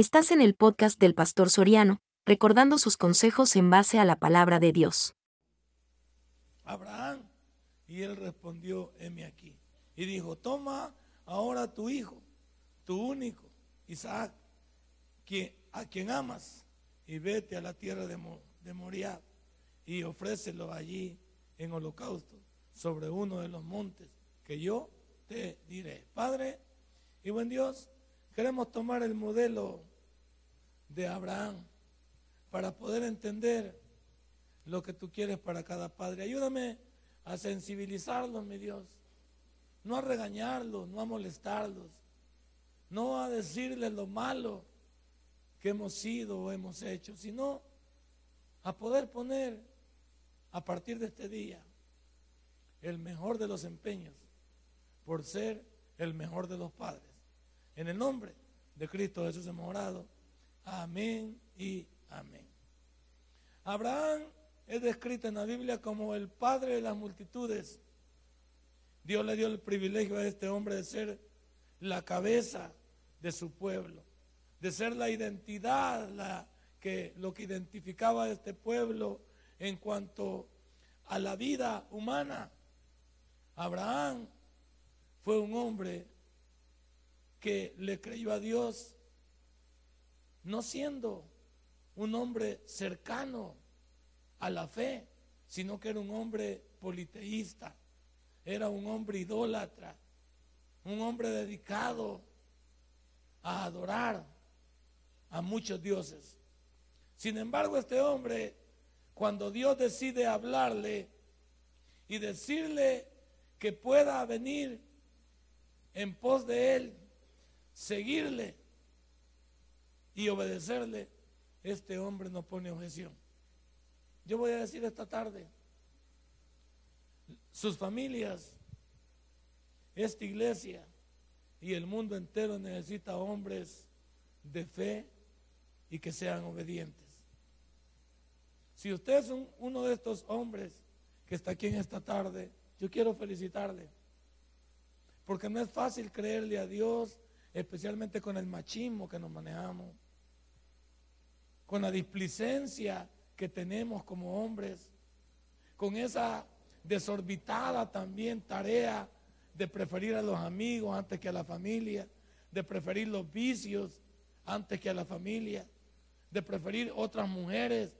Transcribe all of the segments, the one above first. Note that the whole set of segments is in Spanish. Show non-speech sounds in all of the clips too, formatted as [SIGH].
Estás en el podcast del Pastor Soriano, recordando sus consejos en base a la palabra de Dios. Abraham, y él respondió, heme aquí. Y dijo, toma ahora tu hijo, tu único, Isaac, a quien amas, y vete a la tierra de, de Moriah y ofrécelo allí en holocausto sobre uno de los montes que yo te diré. Padre y buen Dios, queremos tomar el modelo de Abraham para poder entender lo que tú quieres para cada padre. Ayúdame a sensibilizarlos, mi Dios. No a regañarlos, no a molestarlos, no a decirles lo malo que hemos sido o hemos hecho, sino a poder poner a partir de este día el mejor de los empeños por ser el mejor de los padres. En el nombre de Cristo Jesús hemos orado. Amén y amén. Abraham es descrito en la Biblia como el padre de las multitudes. Dios le dio el privilegio a este hombre de ser la cabeza de su pueblo, de ser la identidad, la, que, lo que identificaba a este pueblo en cuanto a la vida humana. Abraham fue un hombre que le creyó a Dios no siendo un hombre cercano a la fe, sino que era un hombre politeísta, era un hombre idólatra, un hombre dedicado a adorar a muchos dioses. Sin embargo, este hombre, cuando Dios decide hablarle y decirle que pueda venir en pos de él, seguirle, y obedecerle, este hombre no pone objeción. Yo voy a decir esta tarde, sus familias, esta iglesia y el mundo entero necesita hombres de fe y que sean obedientes. Si usted es uno de estos hombres que está aquí en esta tarde, yo quiero felicitarle. Porque no es fácil creerle a Dios especialmente con el machismo que nos manejamos, con la displicencia que tenemos como hombres, con esa desorbitada también tarea de preferir a los amigos antes que a la familia, de preferir los vicios antes que a la familia, de preferir otras mujeres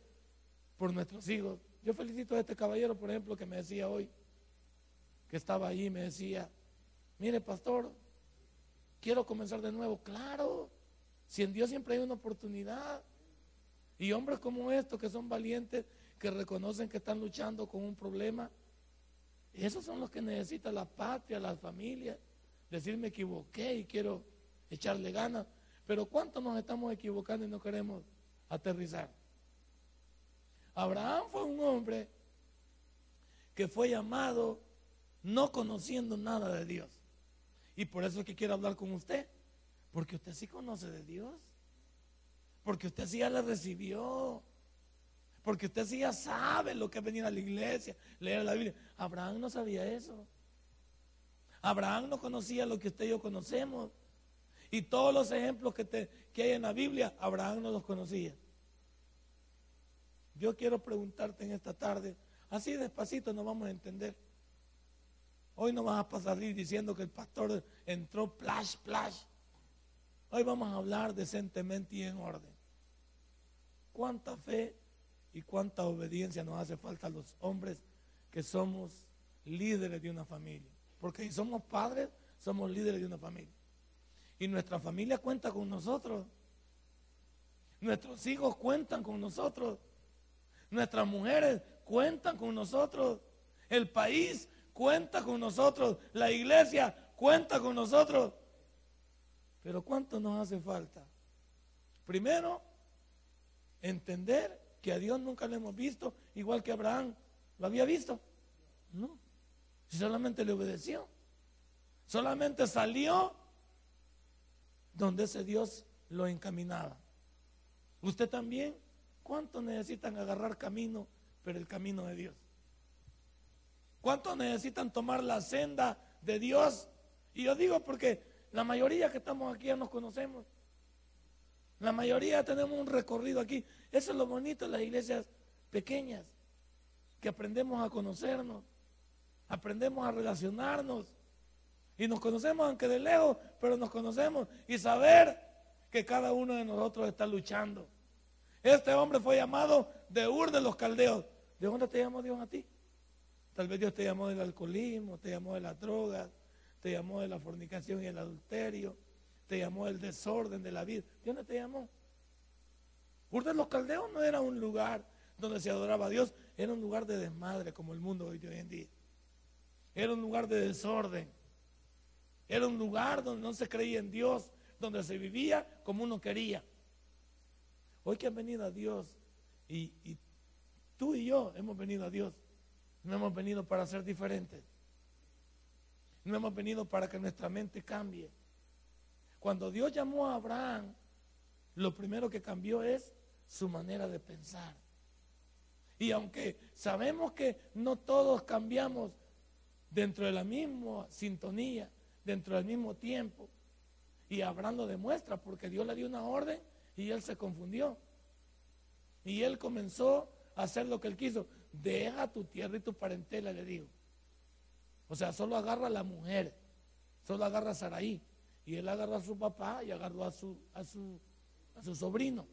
por nuestros hijos. Yo felicito a este caballero, por ejemplo, que me decía hoy, que estaba allí, me decía, mire pastor, quiero comenzar de nuevo. Claro, si en Dios siempre hay una oportunidad. Y hombres como estos que son valientes, que reconocen que están luchando con un problema, esos son los que necesita la patria, las familias. Decir me equivoqué y quiero echarle ganas. Pero ¿cuánto nos estamos equivocando y no queremos aterrizar? Abraham fue un hombre que fue llamado no conociendo nada de Dios. Y por eso es que quiero hablar con usted. Porque usted sí conoce de Dios. Porque usted sí ya le recibió. Porque usted sí ya sabe lo que es venir a la iglesia, leer la Biblia. Abraham no sabía eso. Abraham no conocía lo que usted y yo conocemos. Y todos los ejemplos que, te, que hay en la Biblia, Abraham no los conocía. Yo quiero preguntarte en esta tarde, así despacito nos vamos a entender. Hoy no vas a pasar diciendo que el pastor entró plash, plash. Hoy vamos a hablar decentemente y en orden. ¿Cuánta fe y cuánta obediencia nos hace falta a los hombres que somos líderes de una familia? Porque si somos padres, somos líderes de una familia. Y nuestra familia cuenta con nosotros. Nuestros hijos cuentan con nosotros. Nuestras mujeres cuentan con nosotros. El país cuenta con nosotros, la iglesia cuenta con nosotros. Pero ¿cuánto nos hace falta? Primero, entender que a Dios nunca le hemos visto, igual que Abraham lo había visto. No, solamente le obedeció. Solamente salió donde ese Dios lo encaminaba. Usted también, ¿cuánto necesitan agarrar camino, pero el camino de Dios? ¿Cuántos necesitan tomar la senda de Dios? Y yo digo porque la mayoría que estamos aquí ya nos conocemos. La mayoría tenemos un recorrido aquí. Eso es lo bonito de las iglesias pequeñas, que aprendemos a conocernos, aprendemos a relacionarnos y nos conocemos aunque de lejos, pero nos conocemos y saber que cada uno de nosotros está luchando. Este hombre fue llamado de Ur de los Caldeos. ¿De dónde te llamó Dios a ti? Tal vez Dios te llamó del alcoholismo, te llamó de las drogas, te llamó de la fornicación y el adulterio, te llamó del desorden de la vida. ¿De dónde te llamó? Ur de los Caldeos no era un lugar donde se adoraba a Dios, era un lugar de desmadre como el mundo hoy en día. Era un lugar de desorden. Era un lugar donde no se creía en Dios, donde se vivía como uno quería. Hoy que han venido a Dios y, tú y yo hemos venido a Dios, no hemos venido para ser diferentes. No hemos venido para que nuestra mente cambie. Cuando Dios llamó a Abraham, lo primero que cambió es su manera de pensar. Y aunque sabemos que no todos cambiamos dentro de la misma sintonía, dentro del mismo tiempo. Y Abraham lo demuestra porque Dios le dio una orden y él se confundió. Y él comenzó a hacer lo que él quiso. Deja tu tierra y tu parentela, le dijo. O sea, solo agarra a la mujer, solo agarra a Saraí. Y él agarró a su papá y agarró a su, a su, a su sobrino.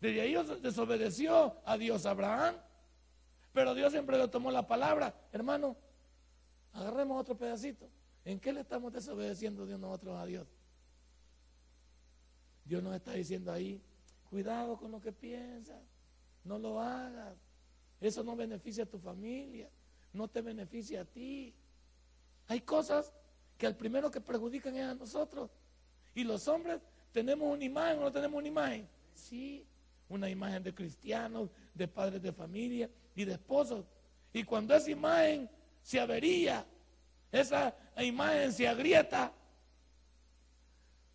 Desde ahí desobedeció a Dios Abraham. Pero Dios siempre le tomó la palabra. Hermano, Agarremos otro pedacito. ¿En qué le estamos desobedeciendo Dios nosotros a Dios? Dios nos está diciendo ahí, cuidado con lo que piensas, no lo hagas. Eso no beneficia a tu familia, no te beneficia a ti. Hay cosas que al primero que perjudican es a nosotros. Y los hombres tenemos una imagen o no tenemos una imagen. Sí, una imagen de cristianos, de padres de familia y de esposos. Y cuando esa imagen se avería, esa imagen se agrieta,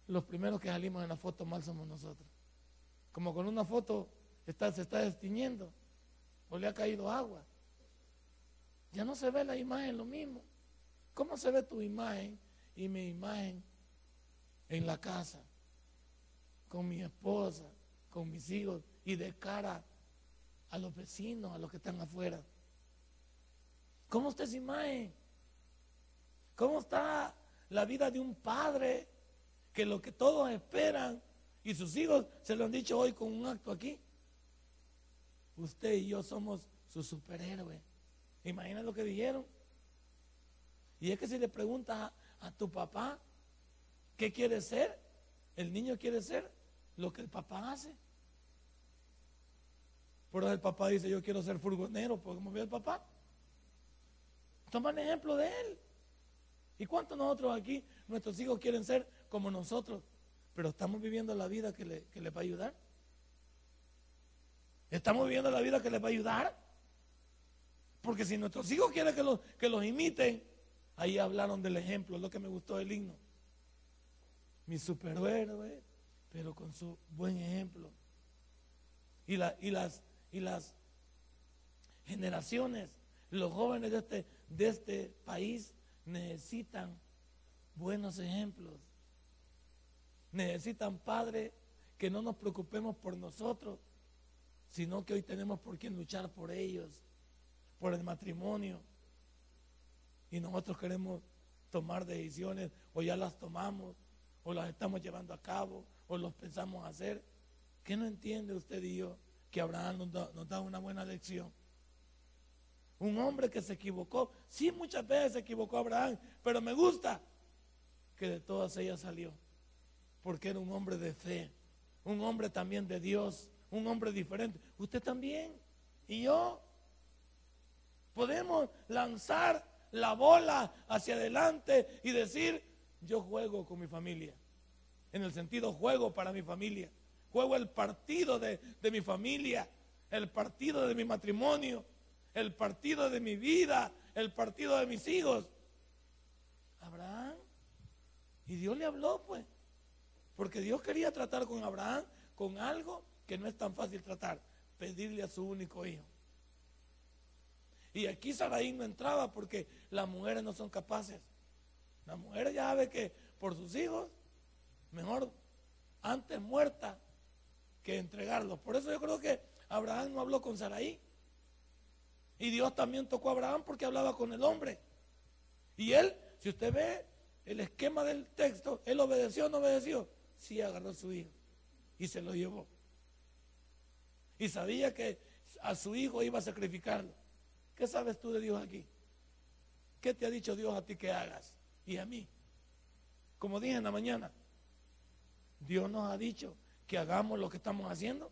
los primeros que salimos en la foto mal somos nosotros. Como con una foto está, se está destiñendo o le ha caído agua. Ya no se ve la imagen lo mismo. ¿Cómo se ve tu imagen y mi imagen en la casa? Con mi esposa, con mis hijos y de cara a los vecinos, a los que están afuera. ¿Cómo está esa imagen? ¿Cómo está la vida de un padre que lo que todos esperan y sus hijos se lo han dicho hoy con un acto aquí? Usted y yo somos su superhéroe. Imagina lo que dijeron. Y es que si le preguntas a, tu papá qué quiere ser, el niño quiere ser lo que el papá hace. Por eso el papá dice, yo quiero ser furgonero, porque como ve el papá. Toman ejemplo de él. ¿Y cuántos nosotros aquí, nuestros hijos quieren ser como nosotros? Pero estamos viviendo la vida que, le, les va a ayudar. Estamos viviendo la vida que les va a ayudar. Porque si nuestros hijos quieren que los, que los imiten, ahí hablaron del ejemplo, lo que me gustó del himno. Mi superhéroe, pero con su buen ejemplo. Y, la, y, las, generaciones, los jóvenes de este, de este país necesitan buenos ejemplos. Necesitan padres que no nos preocupemos por nosotros, sino que hoy tenemos por quien luchar por ellos, por el matrimonio. Y nosotros queremos tomar decisiones, o ya las tomamos, o las estamos llevando a cabo, o los pensamos hacer. ¿Qué no entiende usted y yo que Abraham nos da, nos da una buena lección? Un hombre que se equivocó. Sí, muchas veces se equivocó Abraham, pero me gusta que de todas ellas salió. Porque era un hombre de fe, un hombre también de Dios, un hombre diferente. Usted también y yo podemos lanzar la bola hacia adelante y decir, yo juego con mi familia. En el sentido, juego para mi familia. Juego el partido de, de mi familia, el partido de mi matrimonio, el partido de mi vida, el partido de mis hijos. Abraham. Y Dios le habló, pues. Porque Dios quería tratar con Abraham con algo que no es tan fácil tratar, pedirle a su único hijo. Y aquí Saraí no entraba porque las mujeres no son capaces. Las mujeres ya saben que por sus hijos, mejor antes muerta que entregarlo. Por eso yo creo que Abraham no habló con Saraí. Y Dios también tocó a Abraham porque hablaba con el hombre. Y él, si usted ve el esquema del texto, él obedeció o no obedeció. Sí agarró a su hijo y se lo llevó. Y sabía que a su hijo iba a sacrificarlo. ¿Qué sabes tú de Dios aquí? ¿Qué te ha dicho Dios a ti que hagas? Y a mí. Como dije en la mañana, Dios nos ha dicho que hagamos lo que estamos haciendo.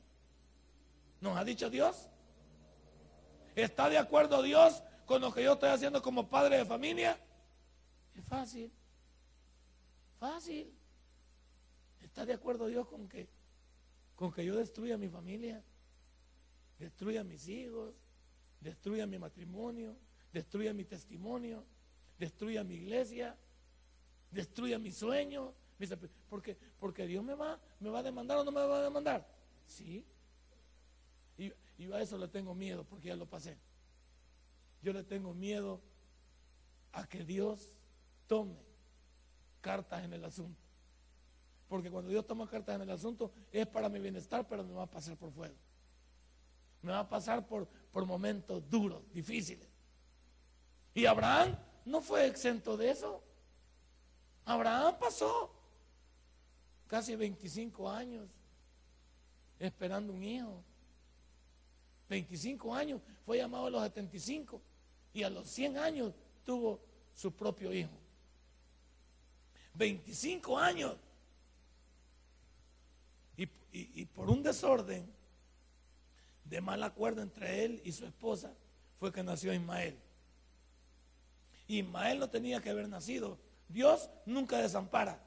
Nos ha dicho Dios. ¿Está de acuerdo Dios con lo que yo estoy haciendo como padre de familia? Es fácil. Fácil. ¿Está de acuerdo Dios con que, con que yo destruya mi familia? Destruya mis hijos, destruya mi matrimonio, destruya mi testimonio, destruya mi iglesia, destruya mi sueño. Porque, porque Dios me va, me va a demandar o no me va a demandar. Sí. Y, y a eso le tengo miedo porque ya lo pasé. Yo le tengo miedo a que Dios tome cartas en el asunto. Porque cuando Dios toma cartas en el asunto es para mi bienestar, pero me va a pasar por fuego. Me va a pasar por, por momentos duros, difíciles. Y Abraham no fue exento de eso. Abraham pasó casi 25 años esperando un hijo. 25 años, fue llamado a los 75 y a los 100 años tuvo su propio hijo. 25 años. Y, y, por un desorden de mal acuerdo entre él y su esposa fue que nació Ismael. Ismael no tenía que haber nacido. Dios nunca desampara.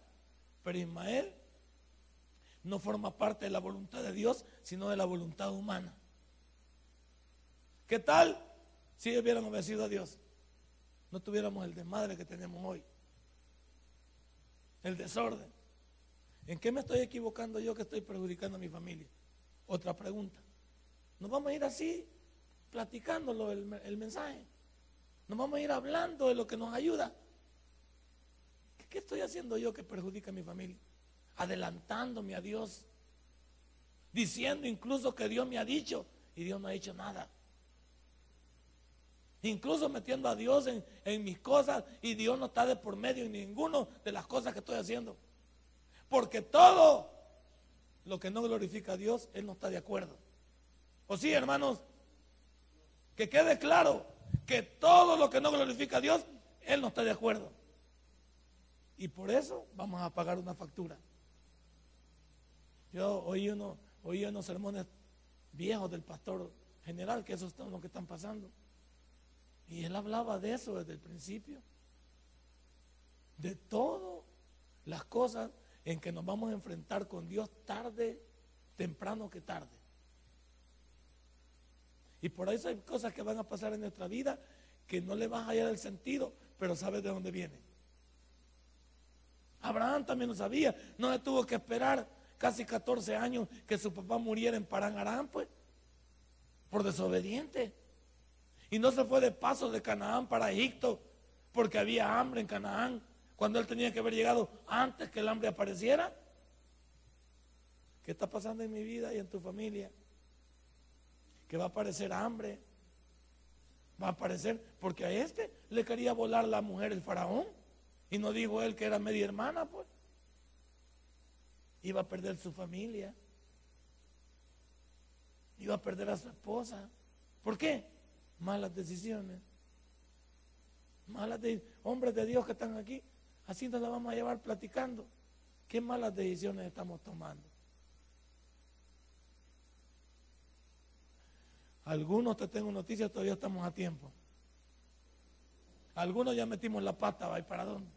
Pero Ismael no forma parte de la voluntad de Dios, sino de la voluntad humana. ¿Qué tal si hubieran obedecido a Dios? No tuviéramos el desmadre que tenemos hoy. El desorden. ¿En qué me estoy equivocando yo que estoy perjudicando a mi familia? Otra pregunta. Nos vamos a ir así, platicándolo el, el mensaje. Nos vamos a ir hablando de lo que nos ayuda. ¿Qué, estoy haciendo yo que perjudica a mi familia? Adelantándome a Dios. Diciendo incluso que Dios me ha dicho y Dios no ha dicho nada. Incluso metiendo a Dios en, en mis cosas y Dios no está de por medio en ninguna de las cosas que estoy haciendo. Porque todo lo que no glorifica a Dios, Él no está de acuerdo. ¿O sí, hermanos? Que quede claro que todo lo que no glorifica a Dios, Él no está de acuerdo. Y por eso vamos a pagar una factura. Yo oí, uno, oí unos sermones viejos del pastor general, que eso es lo que están pasando. Y él hablaba de eso desde el principio. De todas las cosas en que nos vamos a enfrentar con Dios tarde, temprano que tarde. Y por eso hay cosas que van a pasar en nuestra vida que no le vas a hallar el sentido, pero sabes de dónde vienen. Abraham también lo sabía, no le tuvo que esperar casi 14 años que su papá muriera en Paran pues, por desobediente. Y no se fue de paso de Canaán para Egipto porque había hambre en Canaán, cuando él tenía que haber llegado antes que el hambre apareciera. ¿Qué está pasando en mi vida y en tu familia? Que va a aparecer hambre. Va a aparecer, porque a este le quería volar la mujer el faraón. Y no dijo él que era media hermana, pues. Iba a perder su familia. Iba a perder a su esposa. ¿Por qué? Malas decisiones. Malas de hombres de Dios que están aquí. Así nos la vamos a llevar platicando. ¿Qué malas decisiones estamos tomando? Algunos te tengo noticias, todavía estamos a tiempo. Algunos ya metimos la pata, ¿va para dónde?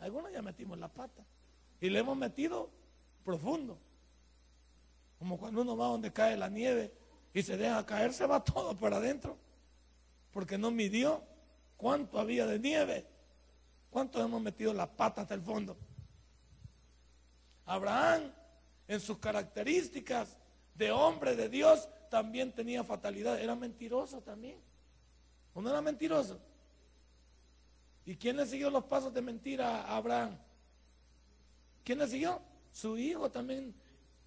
Algunos ya metimos la pata. Y le hemos metido profundo. Como cuando uno va donde cae la nieve y se deja caer, se va [LAUGHS] todo para adentro. Porque no midió cuánto había de nieve. ¿Cuántos hemos metido la pata hasta el fondo? Abraham, en sus características de hombre de Dios, también tenía fatalidad, era mentiroso también. ¿O no era mentiroso? ¿Y quién le siguió los pasos de mentira a Abraham? ¿Quién le siguió? su hijo también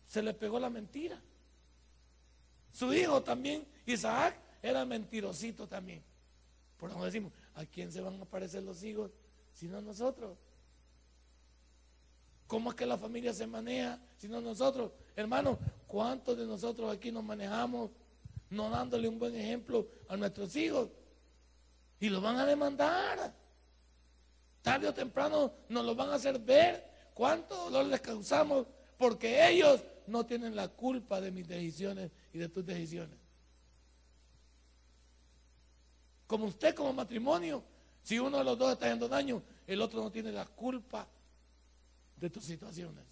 se le pegó la mentira. Su hijo también, Isaac, era mentirosito también. Por eso decimos, ¿a quién se van a parecer los hijos sino a nosotros? ¿Cómo es que la familia se maneja sino nosotros? Hermano, ¿cuántos de nosotros aquí nos manejamos no dándole un buen ejemplo a nuestros hijos? Y lo van a demandar. Tarde o temprano nos lo van a hacer ver cuánto dolor les causamos porque ellos no tienen la culpa de mis decisiones y de tus decisiones. Como usted como matrimonio, si uno de los dos está haciendo daño, el otro no tiene la culpa de tus situaciones.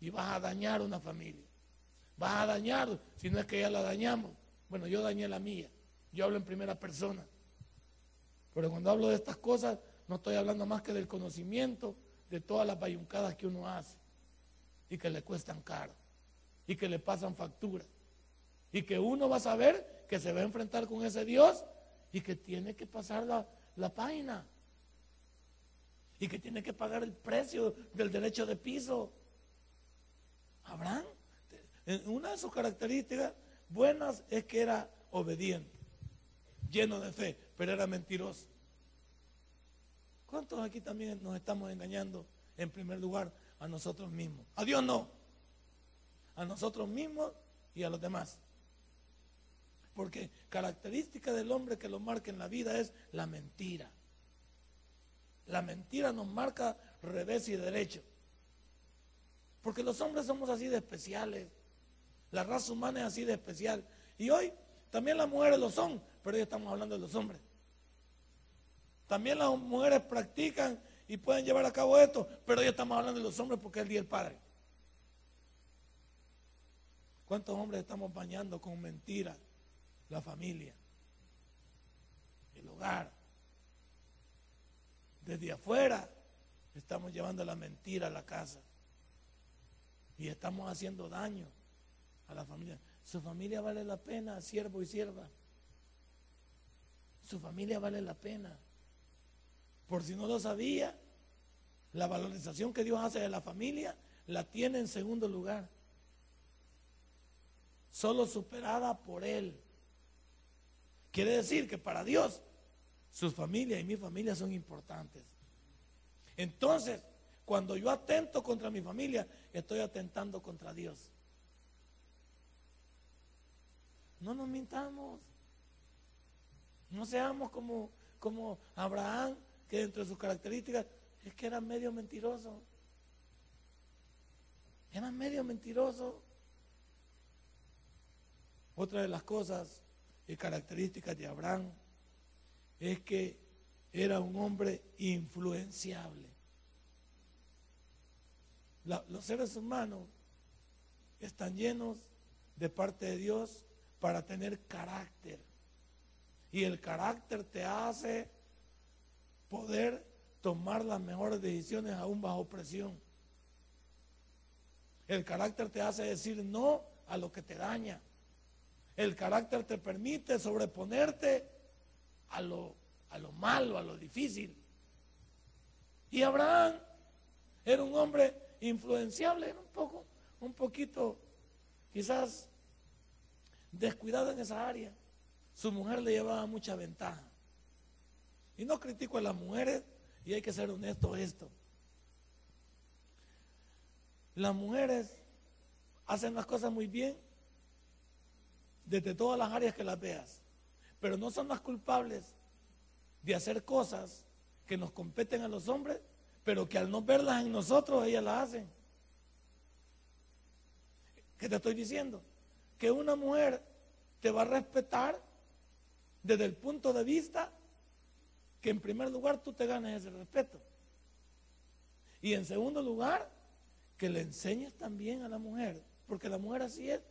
Y vas a dañar una familia. Vas a dañar, si no es que ya la dañamos. Bueno, yo dañé la mía. Yo hablo en primera persona. Pero cuando hablo de estas cosas, no estoy hablando más que del conocimiento de todas las bayuncadas que uno hace y que le cuestan caro y que le pasan factura y que uno va a saber que se va a enfrentar con ese Dios y que tiene que pasar la, la página y que tiene que pagar el precio del derecho de piso. Abraham, una de sus características buenas es que era obediente, lleno de fe, pero era mentiroso. ¿Cuántos aquí también nos estamos engañando en primer lugar a nosotros mismos? A Dios no, a nosotros mismos y a los demás. Porque característica del hombre que lo marca en la vida es la mentira. La mentira nos marca revés y derecho. Porque los hombres somos así de especiales. La raza humana es así de especial. Y hoy también las mujeres lo son, pero hoy estamos hablando de los hombres. También las mujeres practican y pueden llevar a cabo esto, pero hoy estamos hablando de los hombres porque es el Día del Padre. ¿Cuántos hombres estamos bañando con mentiras? La familia, el hogar. Desde afuera estamos llevando la mentira a la casa y estamos haciendo daño a la familia. Su familia vale la pena, siervo y sierva. Su familia vale la pena. Por si no lo sabía, la valorización que Dios hace de la familia la tiene en segundo lugar. Solo superada por Él. Quiere decir que para Dios, sus familias y mi familia son importantes. Entonces, cuando yo atento contra mi familia, estoy atentando contra Dios. No nos mintamos. No seamos como, como Abraham que dentro de sus características es que era medio mentiroso. Era medio mentiroso. Otra de las cosas y características de Abraham es que era un hombre influenciable. los seres humanos están llenos de parte de Dios para tener carácter. Y el carácter te hace poder tomar las mejores decisiones aún bajo presión. El carácter te hace decir no a lo que te daña. El carácter te permite sobreponerte a lo, a lo malo, a lo difícil. Y Abraham era un hombre influenciable, era un poco, un poquito, quizás descuidado en esa área. Su mujer le llevaba mucha ventaja. Y no critico a las mujeres, y hay que ser honesto esto. Las mujeres hacen las cosas muy bien desde todas las áreas que las veas, pero no son las culpables de hacer cosas que nos competen a los hombres, pero que al no verlas en nosotros ellas las hacen. ¿Qué te estoy diciendo? Que una mujer te va a respetar desde el punto de vista que en primer lugar tú te ganes ese respeto. Y en segundo lugar, que le enseñes también a la mujer, porque la mujer así es.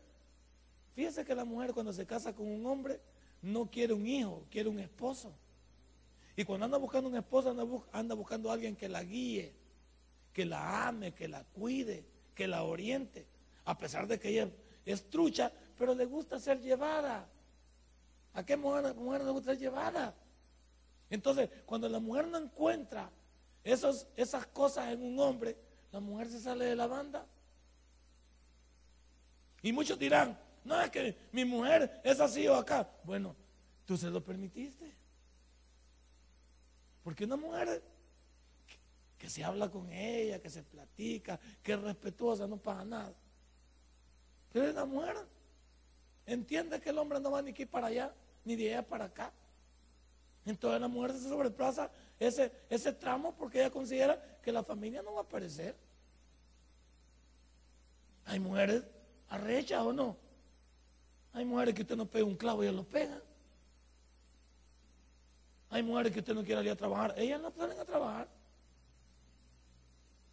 Fíjese que la mujer cuando se casa con un hombre no quiere un hijo, quiere un esposo. Y cuando anda buscando un esposo, anda, buscando a alguien que la guíe, que la ame, que la cuide, que la oriente. A pesar de que ella es trucha, pero le gusta ser llevada. ¿A qué mujer, mujer le gusta ser llevada? Entonces, cuando la mujer no encuentra esos, esas cosas en un hombre, la mujer se sale de la banda Y muchos dirán, no es que mi mujer es así o acá. Bueno, tú se lo permitiste. Porque una mujer que, se habla con ella, que se platica, que es respetuosa, no pasa nada. Pero la mujer entiende que el hombre no va ni aquí para allá, ni de allá para acá. Entonces la mujer se sobreplaza ese, ese tramo porque ella considera que la familia no va a aparecer. Hay mujeres arrechas o no. Hay mujeres que usted no pega un clavo ellas lo pegan. Hay mujeres que usted no quiere ir a trabajar, ellas no salen a trabajar.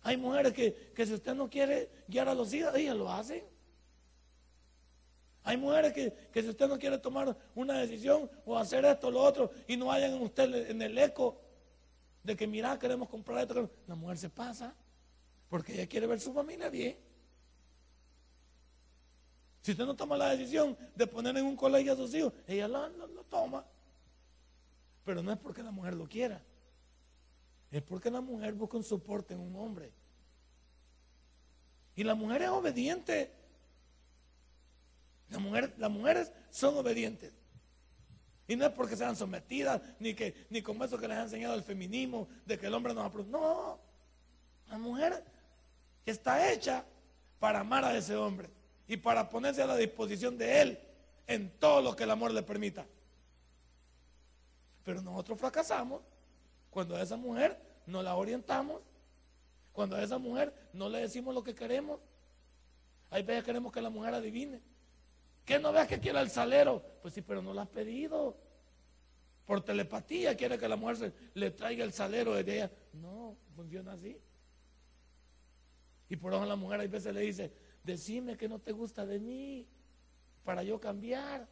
Hay mujeres que, que si usted no quiere guiar a los hijos, ellas lo hacen. Hay mujeres que, que, si usted no quiere tomar una decisión o hacer esto o lo otro y no hayan en usted en el eco de que mira, queremos comprar esto, la mujer se pasa porque ella quiere ver su familia bien. Si usted no toma la decisión de poner en un colegio a sus hijos, ella lo, toma. Pero no es porque la mujer lo quiera. Es porque la mujer busca un soporte en un hombre. Y la mujer es obediente. La mujer, las mujeres son obedientes. Y no es porque sean sometidas, ni, que, ni como eso que les ha enseñado el feminismo, de que el hombre no va No, la mujer está hecha para amar a ese hombre y para ponerse a la disposición de Él en todo lo que el amor le permita. Pero nosotros fracasamos cuando a esa mujer no la orientamos, cuando a esa mujer no le decimos lo que queremos. Hay veces queremos que la mujer adivine. Que no veas que quiera el salero. Pues sí, pero no lo has pedido. Por telepatía quiere que la mujer le traiga el salero de ella. No, funciona así. Y por eso la mujer hay veces le dice, decime que no te gusta de mí para yo cambiar.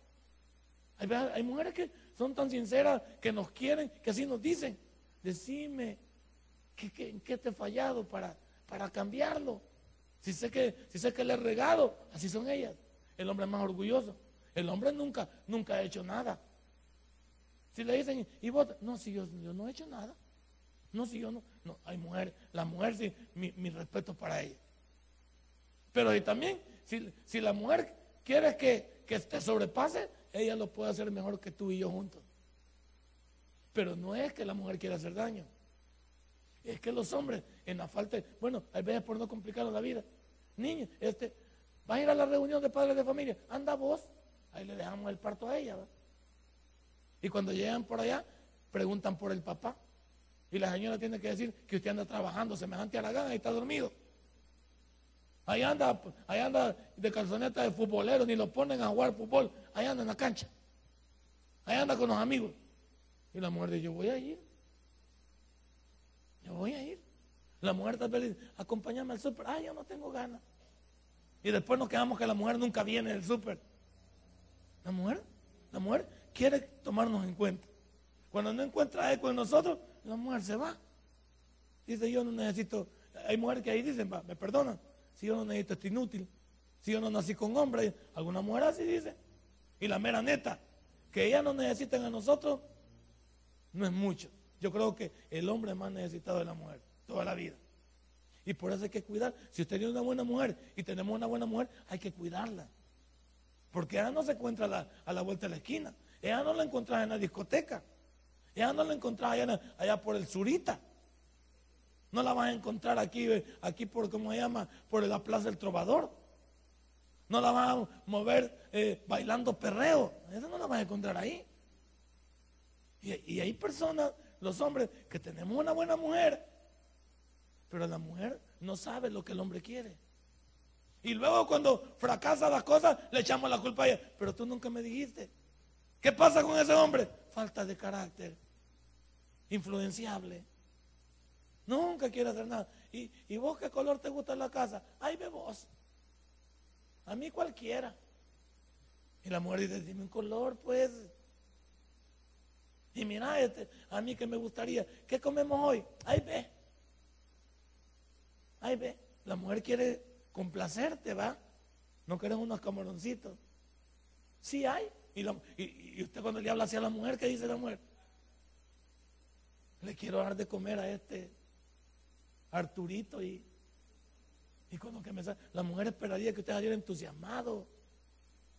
Hay, mujeres que son tan sinceras que nos quieren, que así nos dicen, decime que, en qué te he fallado para, para cambiarlo. Si sé, que, si sé que le he regado, así son ellas. El hombre es más orgulloso. El hombre nunca, nunca ha hecho nada. Si le dicen, y vos, no, si yo, no he hecho nada. No, si yo no, no, hay mujeres, la mujer sí, mi respeto para ella. Pero y también, si, la mujer quiere que, que te sobrepase, ella lo puede hacer mejor que tú y yo juntos. Pero no es que la mujer quiera hacer daño. Es que los hombres, en la falta, bueno, hay veces por no complicar la vida. Niño, este, va a ir a la reunión de padres de familia, anda vos, ahí le dejamos el parto a ella. Y cuando llegan por allá, preguntan por el papá. Y la señora tiene que decir que usted anda trabajando semejante a la gana y está dormido. Ahí anda, ahí anda de calzoneta de futbolero, ni lo ponen a jugar fútbol. Ahí anda en la cancha. Ahí anda con los amigos. Y la mujer dice, yo voy a ir. Yo voy a ir. La mujer está feliz, acompáñame al súper. Ay, yo no tengo ganas. Y después nos quedamos que la mujer nunca viene del súper. La mujer, la mujer quiere tomarnos en cuenta. Cuando no encuentra eco en nosotros, la mujer se va. Dice, yo no necesito. Hay mujeres que ahí dicen, me perdonan si yo no necesito, esto inútil. Si yo no nací con hombre, alguna mujer así dice. Y la mera neta, que ellas no necesiten a nosotros, no es mucho. Yo creo que el hombre es más necesitado de la mujer toda la vida. Y por eso hay que cuidar. Si usted tiene una buena mujer y tenemos una buena mujer, hay que cuidarla. Porque ella no se encuentra a la, vuelta de la esquina. Ella no la encontrás en la discoteca. Ella no la encontrás allá, allá por el surita. No la vas a encontrar aquí, aquí por, ¿cómo se llama? Por la Plaza del Trovador. No la vas a mover eh, bailando perreo. Esa no la vas a encontrar ahí. Y, y hay personas, los hombres, que tenemos una buena mujer, pero la mujer no sabe lo que el hombre quiere. Y luego cuando fracasa las cosas, le echamos la culpa a ella. Pero tú nunca me dijiste. ¿Qué pasa con ese hombre? Falta de carácter. Influenciable. Nunca quiere hacer nada. ¿Y, vos qué color te gusta en la casa? Ahí ve vos. A mí cualquiera. Y la mujer dice, dime un color, pues. Y mira, este, a mí que me gustaría, ¿qué comemos hoy? Ahí ve. Ahí ve. La mujer quiere complacerte, ¿va? No queremos unos camaroncitos. Sí hay. Y, y, usted cuando le habla así a la mujer, ¿qué dice la mujer? Le quiero dar de comer a este Arturito y Y cuando que me sale, la mujer esperaría que usted saliera entusiasmado,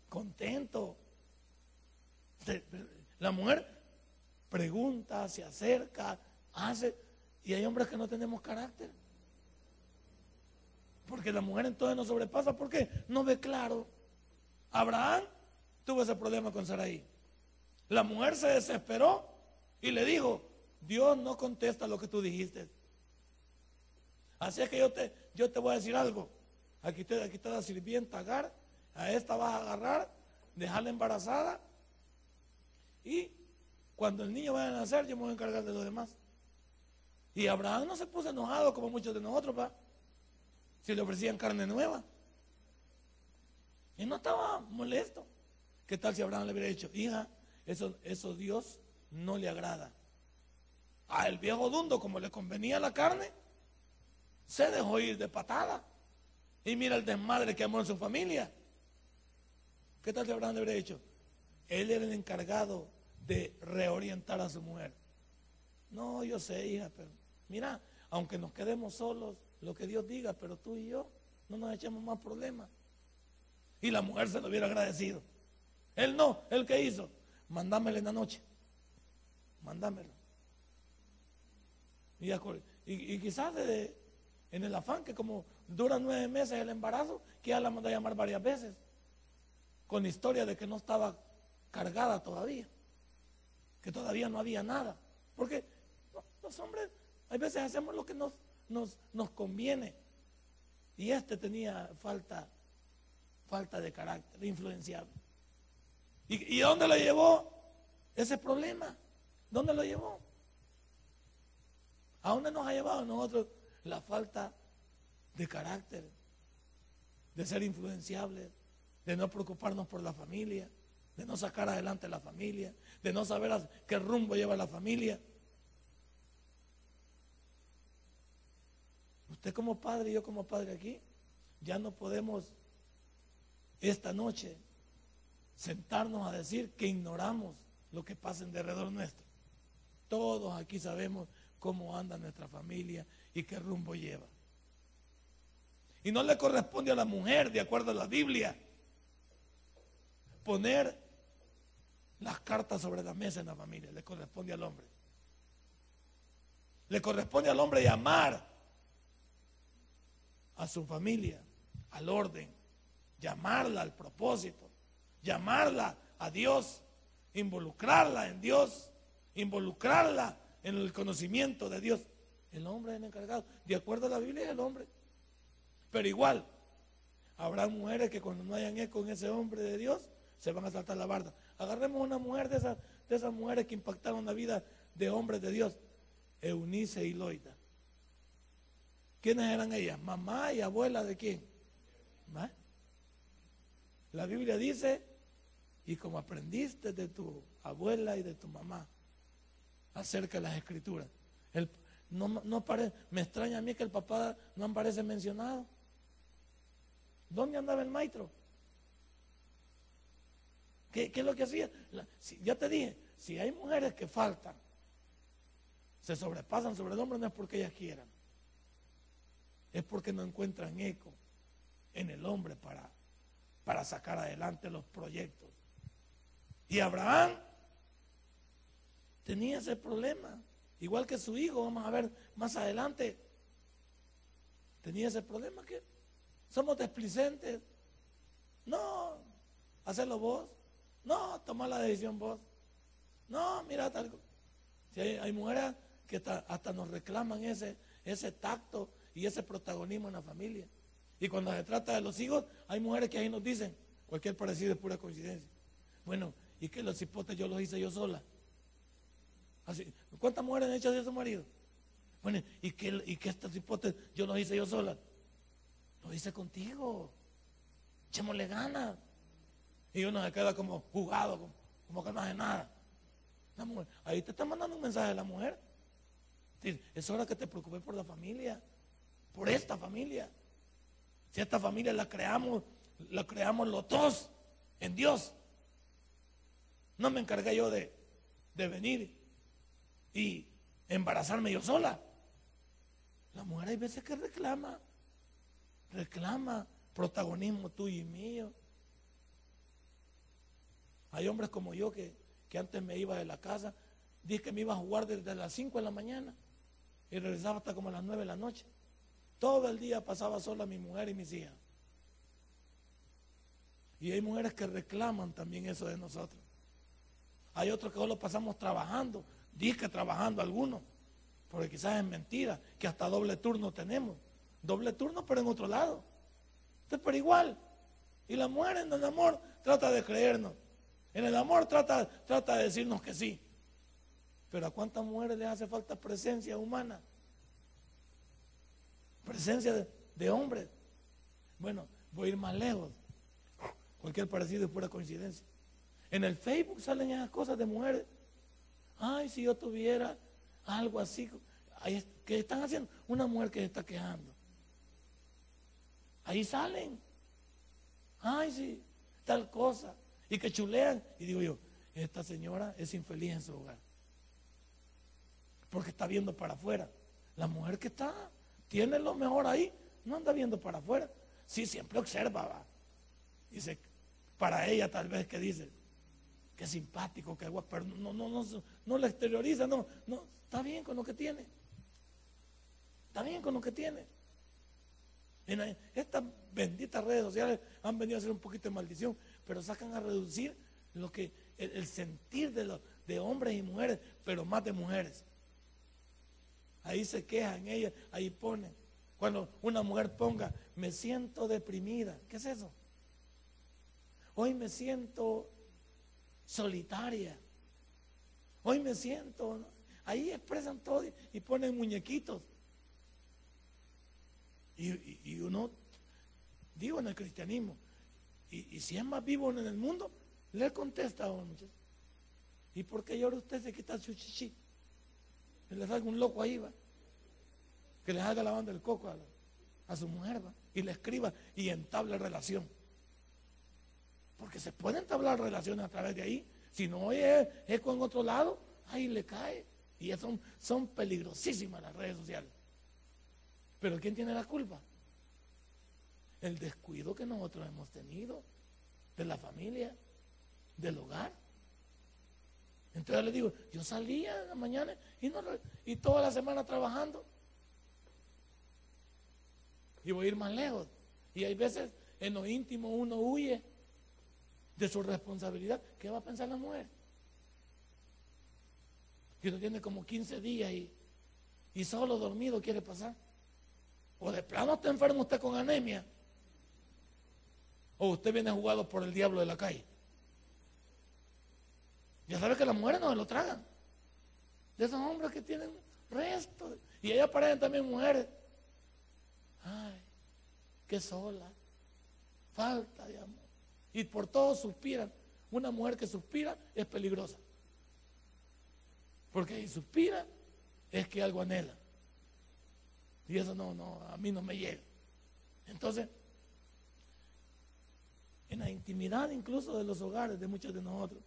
contento. La mujer pregunta, se acerca, hace, y hay hombres que no tenemos carácter. Porque la mujer entonces no sobrepasa, ¿por qué? No ve claro. Abraham tuvo ese problema con Sarai. La mujer se desesperó y le dijo, Dios no contesta lo que tú dijiste. Así es que yo te, yo te voy a decir algo. Aquí, te, aquí está la sirvienta Agar, a esta vas a agarrar, dejarla embarazada y cuando el niño vaya a nacer yo me voy a encargar de los demás. Y Abraham no se puso enojado como muchos de nosotros, ¿va? Si le ofrecían carne nueva. Y no estaba molesto. ¿Qué tal si Abraham le hubiera dicho, hija, eso, eso Dios no le agrada? A el viejo dundo, como le convenía la carne, se dejó ir de patada. Y mira el desmadre que amó en su familia. ¿Qué tal Abraham le hubiera dicho? Él era el encargado de reorientar a su mujer. No, yo sé, hija, pero mira, aunque nos quedemos solos, lo que Dios diga, pero tú y yo no nos echemos más problemas. Y la mujer se lo hubiera agradecido. Él no, él que hizo, mandámelo en la noche. Mandámelo. Y, y, quizás en el afán que como dura nueve meses el embarazo, que ya la mandó a llamar varias veces, con historia de que no estaba cargada todavía, que todavía no había nada. Porque los hombres, hay veces hacemos lo que nos, nos, nos conviene. Y este tenía falta, falta de carácter, influenciable. ¿Y, ¿Y dónde lo llevó ese problema? ¿Dónde lo llevó? ¿A dónde nos ha llevado nosotros la falta de carácter, de ser influenciables, de no preocuparnos por la familia, de no sacar adelante la familia, de no saber qué rumbo lleva la familia? Usted como padre y yo como padre aquí, ya no podemos esta noche sentarnos a decir que ignoramos lo que pasa en derredor nuestro. Todos aquí sabemos cómo anda nuestra familia y qué rumbo lleva. Y no le corresponde a la mujer, de acuerdo a la Biblia, poner las cartas sobre la mesa en la familia, le corresponde al hombre. Le corresponde al hombre llamar a su familia, al orden, llamarla al propósito, llamarla a Dios, involucrarla en Dios, involucrarla en el conocimiento de Dios. El hombre es el encargado. De acuerdo a la Biblia es el hombre. Pero igual, habrá mujeres que cuando no hayan eco con ese hombre de Dios, se van a saltar la barda. Agarremos una mujer de esas, de esas mujeres que impactaron la vida de hombres de Dios. Eunice y Loida. ¿Quiénes eran ellas? Mamá y abuela de quién? La Biblia dice, y como aprendiste de tu abuela y de tu mamá, acerca de las escrituras. No, no me extraña a mí que el papá no aparece mencionado. ¿Dónde andaba el maestro? ¿Qué, es lo que hacía? ya te dije, si hay mujeres que faltan, se sobrepasan sobre el hombre, no es porque ellas quieran, es porque no encuentran eco en el hombre para, para sacar adelante los proyectos. Y Abraham tenía ese problema, igual que su hijo, vamos a ver más adelante, tenía ese problema que somos desplicentes. No, hacerlo vos. No, toma la decisión vos. No, mira tal. Si hay, mujeres que hasta, nos reclaman ese, ese tacto y ese protagonismo en la familia. Y cuando se trata de los hijos, hay mujeres que ahí nos dicen, cualquier parecido es pura coincidencia. Bueno, y que los hipotes yo los hice yo sola. ¿Cuántas mujeres han hecho de su marido? Bueno, ¿y que, y que estas hipótesis yo lo hice yo sola? Lo hice contigo. Echémosle ganas. Y uno se queda como jugado, como, que no hace nada. ahí te está mandando un mensaje de la mujer. Es hora que te preocupes por la familia, por esta familia. Si esta familia la creamos, la creamos los dos en Dios. No me encargué yo de venir y embarazarme yo sola. La mujer hay veces que reclama. reclama protagonismo tuyo y mío. Hay hombres como yo que, que antes me iba de la casa, dije que me iba a jugar desde las 5 de la mañana y regresaba hasta como a las 9 de la noche. Todo el día pasaba sola mi mujer y mis hijas. Y hay mujeres que reclaman también eso de nosotros. Hay otros que solo pasamos trabajando, que trabajando algunos, porque quizás es mentira, que hasta doble turno tenemos. Doble turno, pero en otro lado. Pero igual. Y la mujer en el amor trata de creernos. En el amor trata, trata de decirnos que sí. Pero ¿a cuántas mujeres les hace falta presencia humana? Presencia de, de hombres. Bueno, voy a ir más lejos. Cualquier parecido es pura coincidencia. En el Facebook salen esas cosas de mujeres. Ay, si yo tuviera algo así. ¿Qué están haciendo? Una mujer que está quejando. Ahí salen. Ay, sí, tal cosa. Y que chulean. Y digo yo, esta señora es infeliz en su hogar. Porque está viendo para afuera. La mujer que está, tiene lo mejor ahí, no anda viendo para afuera. Sí, siempre observa, va. Dice, para ella tal vez que dice, que simpático, que guapo, pero no, no, no, no le exterioriza, no, no, está bien con lo que tiene. Está bien con lo que tiene. En estas benditas redes sociales han venido a ser un poquito de maldición, pero sacan a reducir lo que el, sentir de, los, de hombres y mujeres, pero más de mujeres. Ahí se quejan ellas, ahí ponen. Cuando una mujer ponga, me siento deprimida, ¿qué es eso? Hoy me siento solitaria. Hoy me siento, ahí expresan todo y ponen muñequitos. Y, uno, digo en el cristianismo, y, si es más vivo en el mundo, le contesta a uno. ¿Y por qué llora usted se quita su chichi? Que le salga un loco ahí, va. Que le haga la banda del coco a, su mujer, va. Y le escriba y entable relación. Porque se pueden entablar relaciones a través de ahí. Si no es, es con otro lado, ahí le cae. Y son, son peligrosísimas las redes sociales. Pero ¿quién tiene la culpa? El descuido que nosotros hemos tenido de la familia, del hogar. Entonces le digo, yo salía en la mañana y, no, y toda la semana trabajando. Y voy a ir más lejos. Y hay veces en lo íntimo uno huye de su responsabilidad, ¿qué va a pensar la mujer? Que uno tiene como 15 días y, y solo dormido quiere pasar. O de plano está enfermo usted con anemia. O usted viene jugado por el diablo de la calle. Ya sabe que las mujeres no se lo tragan. De esos hombres que tienen resto. Y ellas parecen también mujeres. Ay, qué sola. Falta de amor y por todo suspiran. Una mujer que suspira es peligrosa. Porque si suspira es que algo anhela. Y eso no, no, a mí no me llega. Entonces, en la intimidad incluso de los hogares de muchos de nosotros,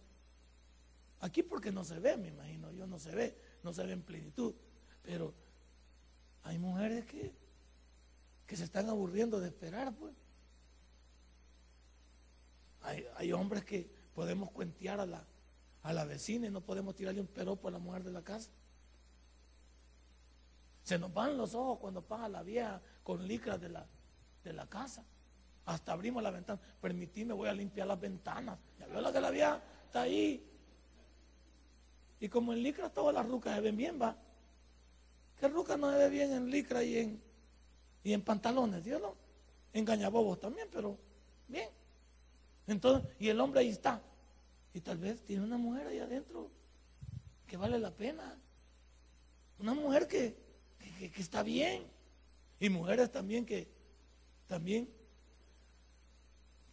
aquí porque no se ve, me imagino, yo no se ve, no se ve en plenitud, pero hay mujeres que, que se están aburriendo de esperar, pues. Hay, hombres que podemos cuentear a la, a vecina y no podemos tirarle un peropo a la mujer de la casa. Se nos van los ojos cuando pasa la vieja con licras de la, de la casa. Hasta abrimos la ventana. Permitíme, voy a limpiar las ventanas. Ya veo la que la vieja está ahí. Y como en licra todas las rucas se ven bien, va. ¿Qué rucas no se ve bien en licra y en, y en pantalones? Dios no. Engañabobos también, pero bien. Y el hombre ahí está. Y tal vez tiene una mujer ahí adentro que vale la pena. Una mujer que, que, está bien. Y mujeres también que también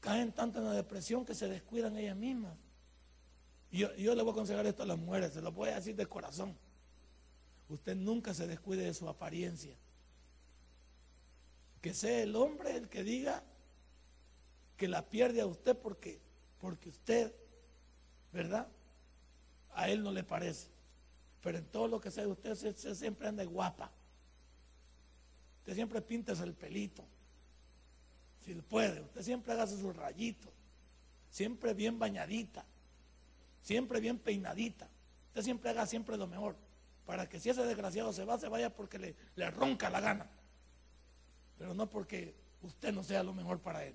caen tanto en la depresión que se descuidan ellas mismas. Yo, yo le voy a aconsejar esto a las mujeres, se lo voy a decir de corazón. Usted nunca se descuide de su apariencia. Que sea el hombre el que diga, que la pierde a usted porque, porque usted, ¿verdad? A él no le parece. Pero en todo lo que sea usted, se, siempre anda guapa. Usted siempre pinta el pelito. Si puede, usted siempre haga su rayito. Siempre bien bañadita. Siempre bien peinadita. Usted siempre haga siempre lo mejor. Para que si ese desgraciado se va, se vaya porque le, le ronca la gana. Pero no porque usted no sea lo mejor para él.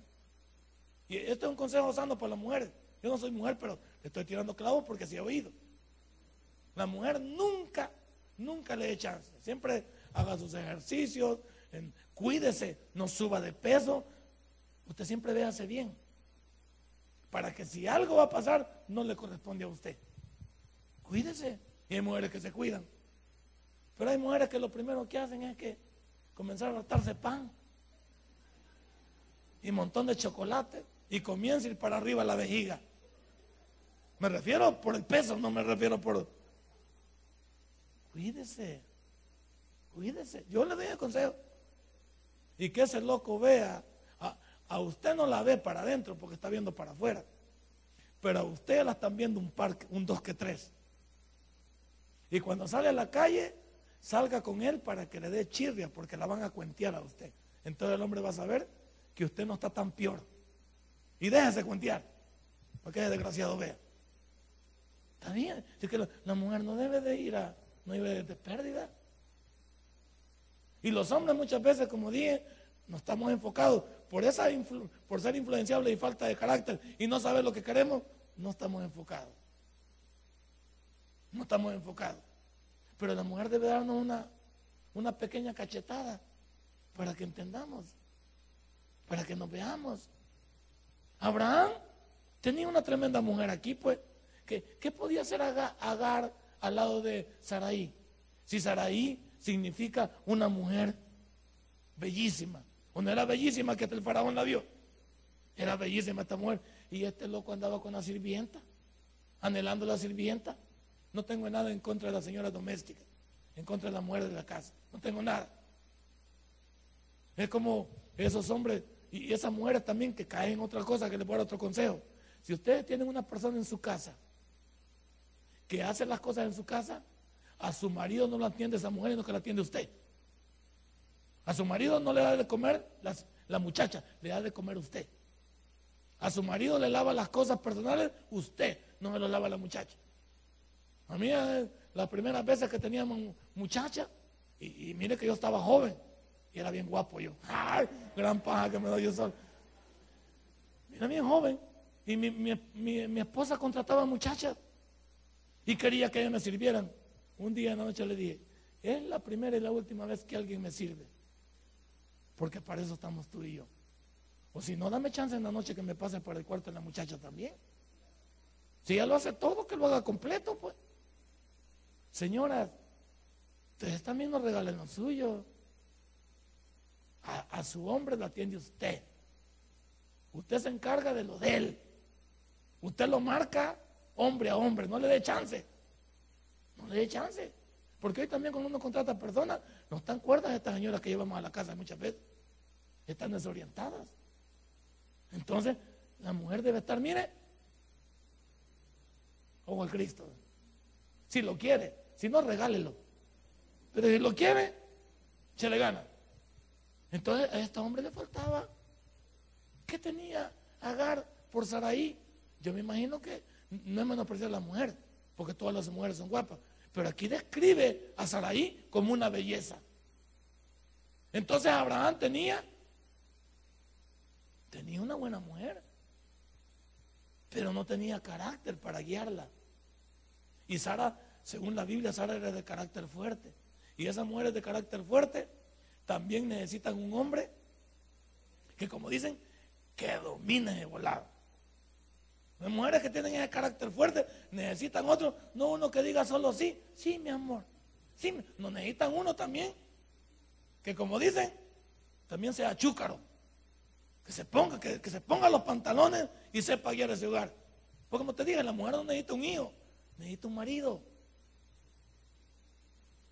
Y esto es un consejo sano para las mujeres. Yo no soy mujer, pero le estoy tirando clavos porque se ha oído. La mujer nunca, nunca le dé chance. Siempre haga sus ejercicios, cuídese, no suba de peso. Usted siempre véase bien. Para que si algo va a pasar, no le corresponde a usted. Cuídese. Y hay mujeres que se cuidan. Pero hay mujeres que lo primero que hacen es que comenzar a hartarse pan y un montón de chocolate y comienza a ir para arriba la vejiga. Me refiero por el peso, no me refiero por... Cuídese, cuídese. Yo le doy el consejo. Y que ese loco vea, a, usted no la ve para adentro porque está viendo para afuera. Pero a usted la están viendo un parque, un dos que tres. Y cuando sale a la calle, salga con él para que le dé chirria porque la van a cuentear a usted. Entonces el hombre va a saber que usted no está tan peor. Y déjese cuentear, para que ese desgraciado vea. Está bien, es que la, mujer no debe de ir a, no debe de pérdida. Y los hombres muchas veces, como dije, no estamos enfocados por, esa por ser influenciables y falta de carácter y no saber lo que queremos, no estamos enfocados. No estamos enfocados. Pero la mujer debe darnos una, una pequeña cachetada para que entendamos, para que nos veamos. Abraham tenía una tremenda mujer aquí, pues. ¿Qué, podía hacer Agar al lado de Saraí? Si Saraí significa una mujer bellísima. ¿O no era bellísima que el faraón la vio? Era bellísima esta mujer. Y este loco andaba con la sirvienta, anhelando la sirvienta. No tengo nada en contra de la señora doméstica, en contra de la mujer de la casa. No tengo nada. Es como esos hombres y esas mujeres también que caen en otra cosa, que les voy a dar otro consejo. Si ustedes tienen una persona en su casa que hace las cosas en su casa, a su marido no lo atiende esa mujer, sino que la atiende usted. A su marido no le da de comer la muchacha, le da de comer usted. A su marido le lava las cosas personales, usted no me lo lava la muchacha. A mí, eh, las primeras veces que teníamos muchacha, y mire que yo estaba joven, y era bien guapo yo. ¡Ay! Gran paja que me doy yo solo. Era bien joven. Y mi, esposa contrataba muchachas. Y quería que ellas me sirvieran. Un día en la noche le dije, es la primera y la última vez que alguien me sirve. Porque para eso estamos tú y yo. O si no, dame chance en la noche que me pase por el cuarto de la muchacha también. Si ella lo hace todo, que lo haga completo, pues. Señoras, ustedes también nos regalen lo suyo a, su hombre lo atiende usted. Usted se encarga de lo de él. Usted lo marca hombre a hombre, no le dé chance. No le dé chance. Porque hoy también cuando uno contrata personas, no están cuerdas estas señoras que llevamos a la casa muchas veces. Están desorientadas. Entonces, la mujer debe estar, mire, como el Cristo. Si lo quiere, si no, regálelo. Pero si lo quiere, se le gana. Entonces a este hombre le faltaba. ¿Qué tenía Agar por Saraí? Yo me imagino que no es menospreciar a la mujer, porque todas las mujeres son guapas. Pero aquí describe a Saraí como una belleza. Entonces Abraham tenía, tenía una buena mujer, pero no tenía carácter para guiarla. Y Sara, según la Biblia, Sara era de carácter fuerte. Y esas mujeres de carácter fuerte también necesitan un hombre que, como dicen, que domine de volado. Las mujeres que tienen ese carácter fuerte necesitan otro, no uno que diga solo sí, sí, mi amor. Sí, no necesitan uno también que, como dicen, también sea chúcaro. Que se ponga, que, se ponga los pantalones y sepa guiar ese hogar. Porque como te dije, la mujer no necesita un hijo, necesita un marido.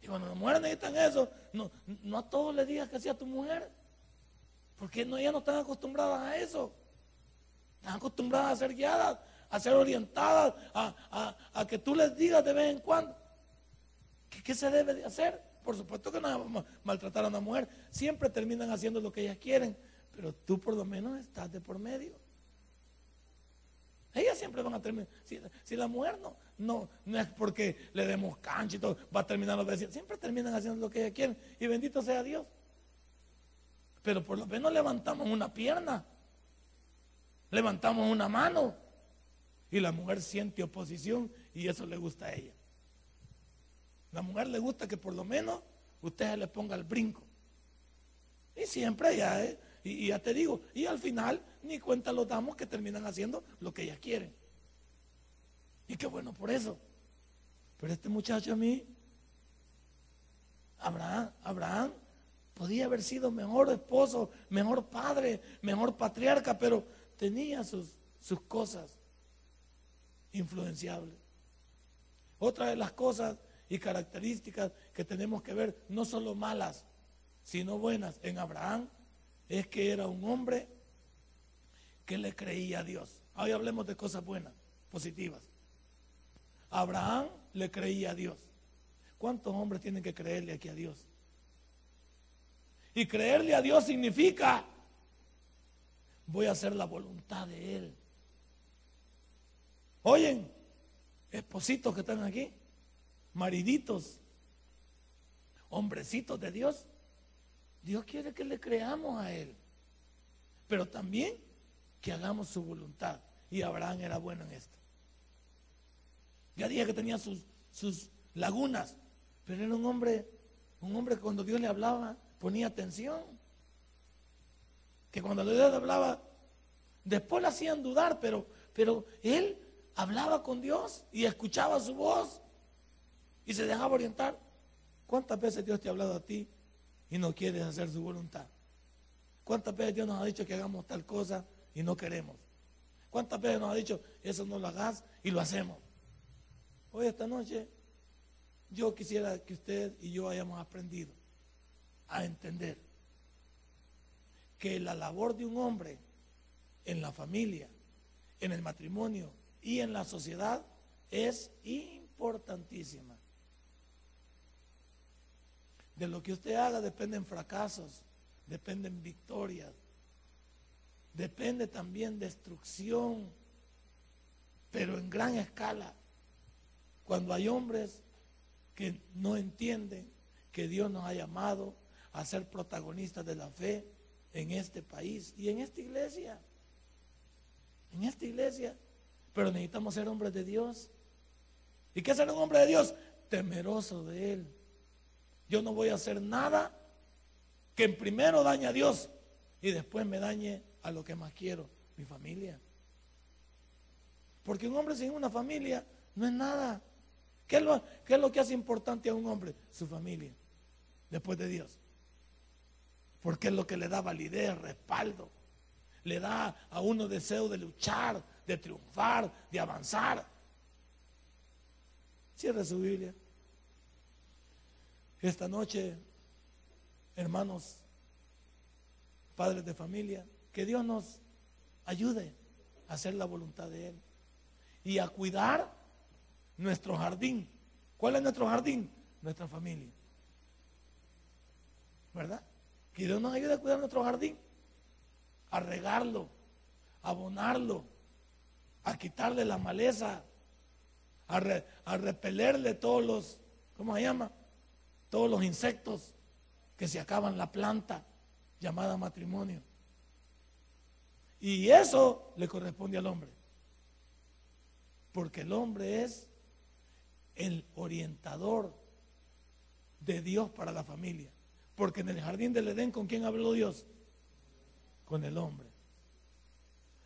Y cuando las mujeres necesitan eso, no, no a todos le digas que sea tu mujer. Porque ellas no están acostumbradas a eso. Están acostumbradas a ser guiadas, a ser orientadas, a, que tú les digas de vez en cuando. ¿Qué, se debe de hacer? Por supuesto que no maltratar a una mujer. Siempre terminan haciendo lo que ellas quieren. pero tú por lo menos estás de por medio. Siempre van a terminar. Si, la mujer no, no, no es porque le demos cancha y todo, va a terminar vecinos. Siempre terminan haciendo lo que ellas quieren. Y bendito sea Dios. Pero por lo menos levantamos una pierna. Levantamos una mano. Y la mujer siente oposición y eso le gusta a ella. La mujer le gusta que por lo menos usted le ponga el brinco. Y siempre ya, ¿eh? Y, ya te digo, y al final ni cuenta los damos que terminan haciendo lo que ellas quieren. Y qué bueno por eso. Pero este muchacho a mí, Abraham, Abraham podía haber sido mejor esposo, mejor padre, mejor patriarca, pero tenía sus, sus cosas influenciables. Otra de las cosas y características que tenemos que ver, no solo malas, sino buenas en Abraham, es que era un hombre que le creía a Dios. Hoy hablemos de cosas buenas, positivas. Abraham le creía a Dios. ¿Cuántos hombres tienen que creerle aquí a Dios? Y creerle a Dios significa, voy a hacer la voluntad de Él. Oyen, espositos que están aquí, mariditos, hombrecitos de Dios, Dios quiere que le creamos a Él, pero también que hagamos su voluntad. Y Abraham era bueno en esto. Ya dije que tenía sus, sus lagunas, pero era un hombre, un hombre que cuando Dios le hablaba ponía atención. Que cuando Dios le hablaba, después le hacían dudar, pero, pero él hablaba con Dios y escuchaba su voz y se dejaba orientar. ¿Cuántas veces Dios te ha hablado a ti y no quieres hacer su voluntad? ¿Cuántas veces Dios nos ha dicho que hagamos tal cosa y no queremos? ¿Cuántas veces nos ha dicho, eso no lo hagas y lo hacemos? Hoy, esta noche, yo quisiera que usted y yo hayamos aprendido a entender que la labor de un hombre en la familia, en el matrimonio y en la sociedad es importantísima. De lo que usted haga dependen fracasos, dependen victorias, depende también destrucción, pero en gran escala. Cuando hay hombres que no entienden que Dios nos ha llamado a ser protagonistas de la fe en este país y en esta iglesia. En esta iglesia. Pero necesitamos ser hombres de Dios. ¿Y qué es ser un hombre de Dios? Temeroso de Él. Yo no voy a hacer nada que primero dañe a Dios y después me dañe a lo que más quiero, mi familia. Porque un hombre sin una familia no es nada. ¿Qué es lo, qué es lo que hace importante a un hombre? Su familia, después de Dios. Porque es lo que le da validez, respaldo. Le da a uno deseo de luchar, de triunfar, de avanzar. Cierre su Biblia. Esta noche, hermanos, padres de familia, que Dios nos ayude a hacer la voluntad de Él y a cuidar nuestro jardín. ¿Cuál es nuestro jardín? Nuestra familia. ¿Verdad? Que Dios nos ayude a cuidar nuestro jardín, a regarlo, a abonarlo, a quitarle la maleza, a, repelerle todos los, ¿cómo se llama? Todos los insectos que se acaban la planta llamada matrimonio. Y eso le corresponde al hombre. Porque el hombre es el orientador de Dios para la familia. Porque en el jardín del Edén, ¿con quién habló Dios? Con el hombre.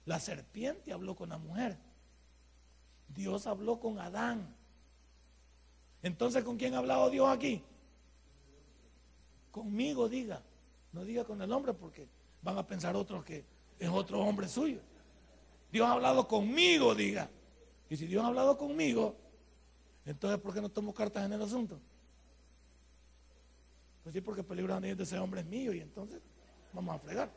La serpiente habló con la mujer. Dios habló con Adán. Entonces, ¿con quién ha hablado Dios aquí? Conmigo diga, no diga con el hombre porque van a pensar otros que es otro hombre suyo. Dios ha hablado conmigo, diga. Y si Dios ha hablado conmigo, entonces ¿por qué no tomo cartas en el asunto? Pues sí, porque peligro de ese hombre es mío y entonces vamos a fregar.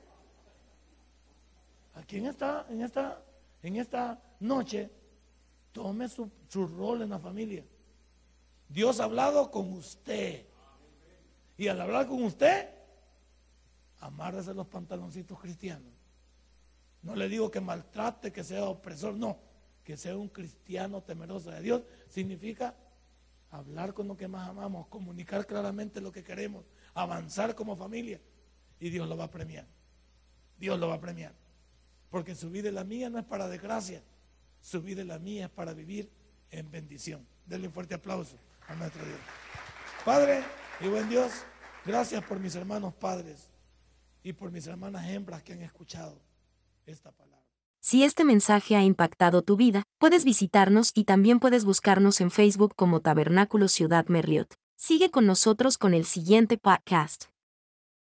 Aquí en esta, en esta, en esta noche, tome su, su rol en la familia. Dios ha hablado con usted. Y al hablar con usted, amárrese los pantaloncitos cristianos. No le digo que maltrate, que sea opresor, no. Que sea un cristiano temeroso de Dios significa hablar con lo que más amamos, comunicar claramente lo que queremos, avanzar como familia. Y Dios lo va a premiar. Dios lo va a premiar. Porque su vida y la mía no es para desgracia. Su vida y la mía es para vivir en bendición. Denle un fuerte aplauso a nuestro Dios. Padre y buen Dios, gracias por mis hermanos padres y por mis hermanas hembras que han escuchado esta palabra. Si este mensaje ha impactado tu vida, puedes visitarnos y también puedes buscarnos en Facebook como Tabernáculo Ciudad Merliot. Sigue con nosotros con el siguiente podcast.